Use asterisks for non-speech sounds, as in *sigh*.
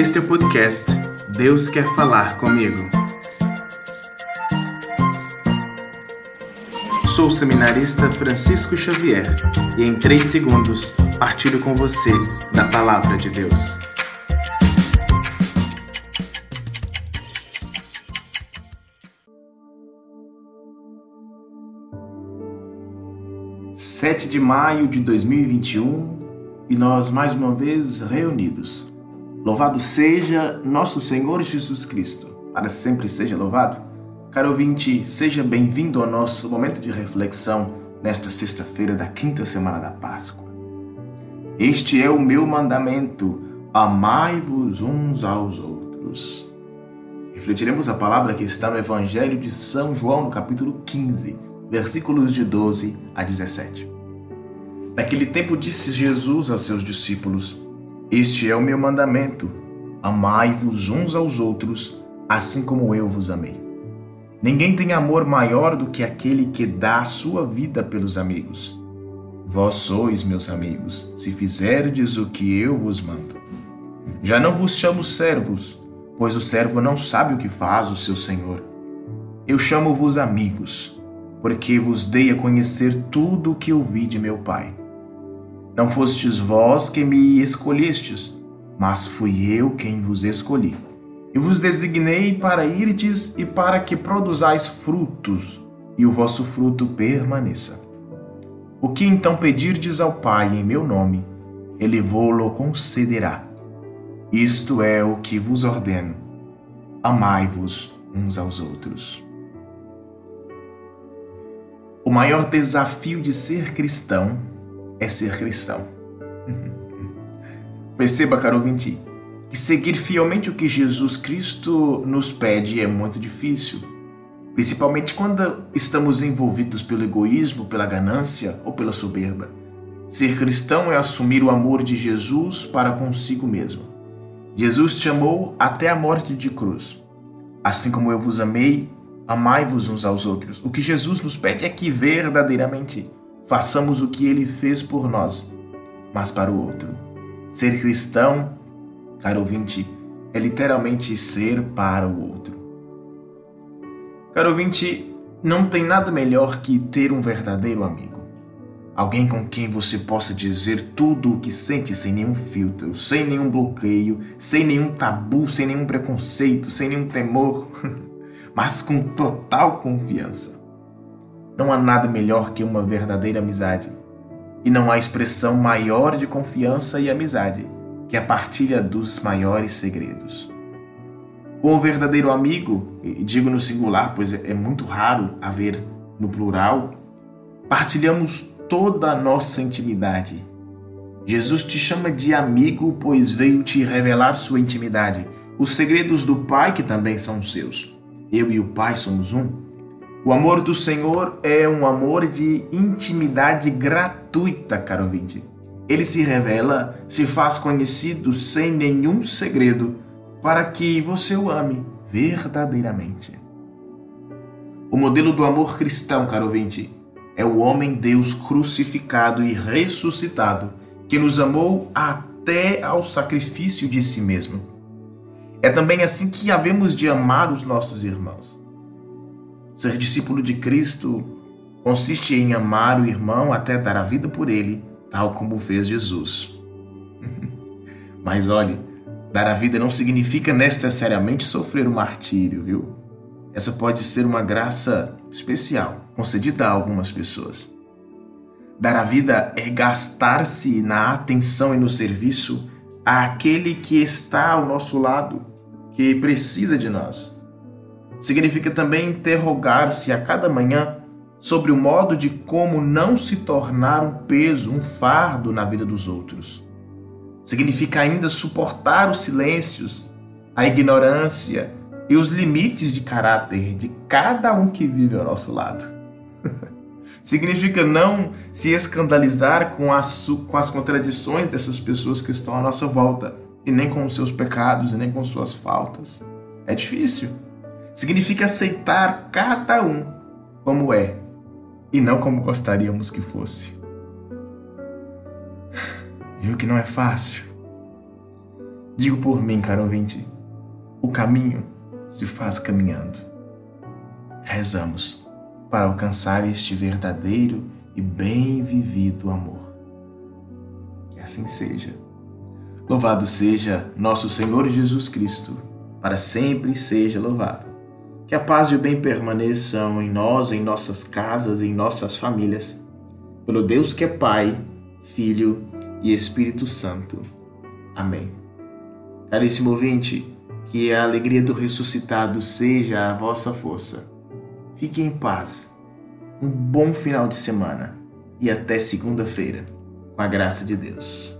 Este é o podcast Deus Quer Falar Comigo. Sou o seminarista Francisco Xavier e em três segundos partilho com você da Palavra de Deus. Sete de maio de 2021 e nós mais uma vez reunidos. Louvado seja nosso Senhor Jesus Cristo, para sempre seja louvado. Caro ouvinte, seja bem-vindo ao nosso momento de reflexão nesta sexta-feira da quinta semana da Páscoa. Este é o meu mandamento: amai-vos uns aos outros. Refletiremos a palavra que está no Evangelho de São João, no capítulo 15, versículos de 12 a 17. Naquele tempo disse Jesus a seus discípulos: Este é o meu mandamento: amai-vos uns aos outros, assim como eu vos amei. Ninguém tem amor maior do que aquele que dá a sua vida pelos amigos. Vós sois meus amigos, se fizerdes o que eu vos mando. Já não vos chamo servos, pois o servo não sabe o que faz o seu senhor. Eu chamo-vos amigos, porque vos dei a conhecer tudo o que ouvi de meu Pai. Não fostes vós que me escolhestes, mas fui eu quem vos escolhi. E vos designei para irdes e para que produzais frutos, e o vosso fruto permaneça. O que então pedirdes ao Pai em meu nome, ele vô-lo concederá. Isto é o que vos ordeno: amai-vos uns aos outros. O maior desafio de ser cristão é ser cristão. Perceba, caro ouvinte, que seguir fielmente o que Jesus Cristo nos pede é muito difícil, principalmente quando estamos envolvidos pelo egoísmo, pela ganância ou pela soberba. Ser cristão é assumir o amor de Jesus para consigo mesmo. Jesus te amou até a morte de cruz. Assim como eu vos amei, amai-vos uns aos outros. O que Jesus nos pede é que verdadeiramente façamos o que ele fez por nós, mas para o outro. Ser cristão, caro ouvinte, é literalmente ser para o outro. Caro ouvinte, não tem nada melhor que ter um verdadeiro amigo. Alguém com quem você possa dizer tudo o que sente sem nenhum filtro, sem nenhum bloqueio, sem nenhum tabu, sem nenhum preconceito, sem nenhum temor, *laughs* mas com total confiança. Não há nada melhor que uma verdadeira amizade. E não há expressão maior de confiança e amizade que a partilha dos maiores segredos. Com o verdadeiro amigo, digo no singular, pois é muito raro haver no plural, partilhamos toda a nossa intimidade. Jesus te chama de amigo, pois veio te revelar sua intimidade, os segredos do Pai que também são seus. Eu e o Pai somos um. O amor do Senhor é um amor de intimidade gratuita, caro ouvinte. Ele se revela, se faz conhecido sem nenhum segredo, para que você o ame verdadeiramente. O modelo do amor cristão, caro ouvinte, é o homem-deus crucificado e ressuscitado, que nos amou até ao sacrifício de si mesmo. É também assim que havemos de amar os nossos irmãos. Ser discípulo de Cristo consiste em amar o irmão até dar a vida por ele, tal como fez Jesus. *laughs* Mas olhe, dar a vida não significa necessariamente sofrer o um martírio, viu? Essa pode ser uma graça especial concedida a algumas pessoas. Dar a vida é gastar-se na atenção e no serviço àquele que está ao nosso lado, que precisa de nós Significa também interrogar-se a cada manhã sobre o modo de como não se tornar um peso, um fardo na vida dos outros. Significa ainda suportar os silêncios, a ignorância e os limites de caráter de cada um que vive ao nosso lado. *laughs* Significa não se escandalizar com as, com as contradições dessas pessoas que estão à nossa volta, e nem com os seus pecados, e nem com suas faltas. É difícil significa aceitar cada um como é e não como gostaríamos que fosse. Viu que não é fácil? Digo por mim, caro ouvinte, o caminho se faz caminhando. Rezamos para alcançar este verdadeiro e bem vivido amor. Que assim seja. Louvado seja nosso Senhor Jesus Cristo, para sempre seja louvado. Que a paz e o bem permaneçam em nós, em nossas casas, em nossas famílias, pelo Deus que é Pai, Filho e Espírito Santo. Amém. Caríssimo ouvinte, que a alegria do ressuscitado seja a vossa força. Fique em paz. Um bom final de semana e até segunda-feira, com a graça de Deus.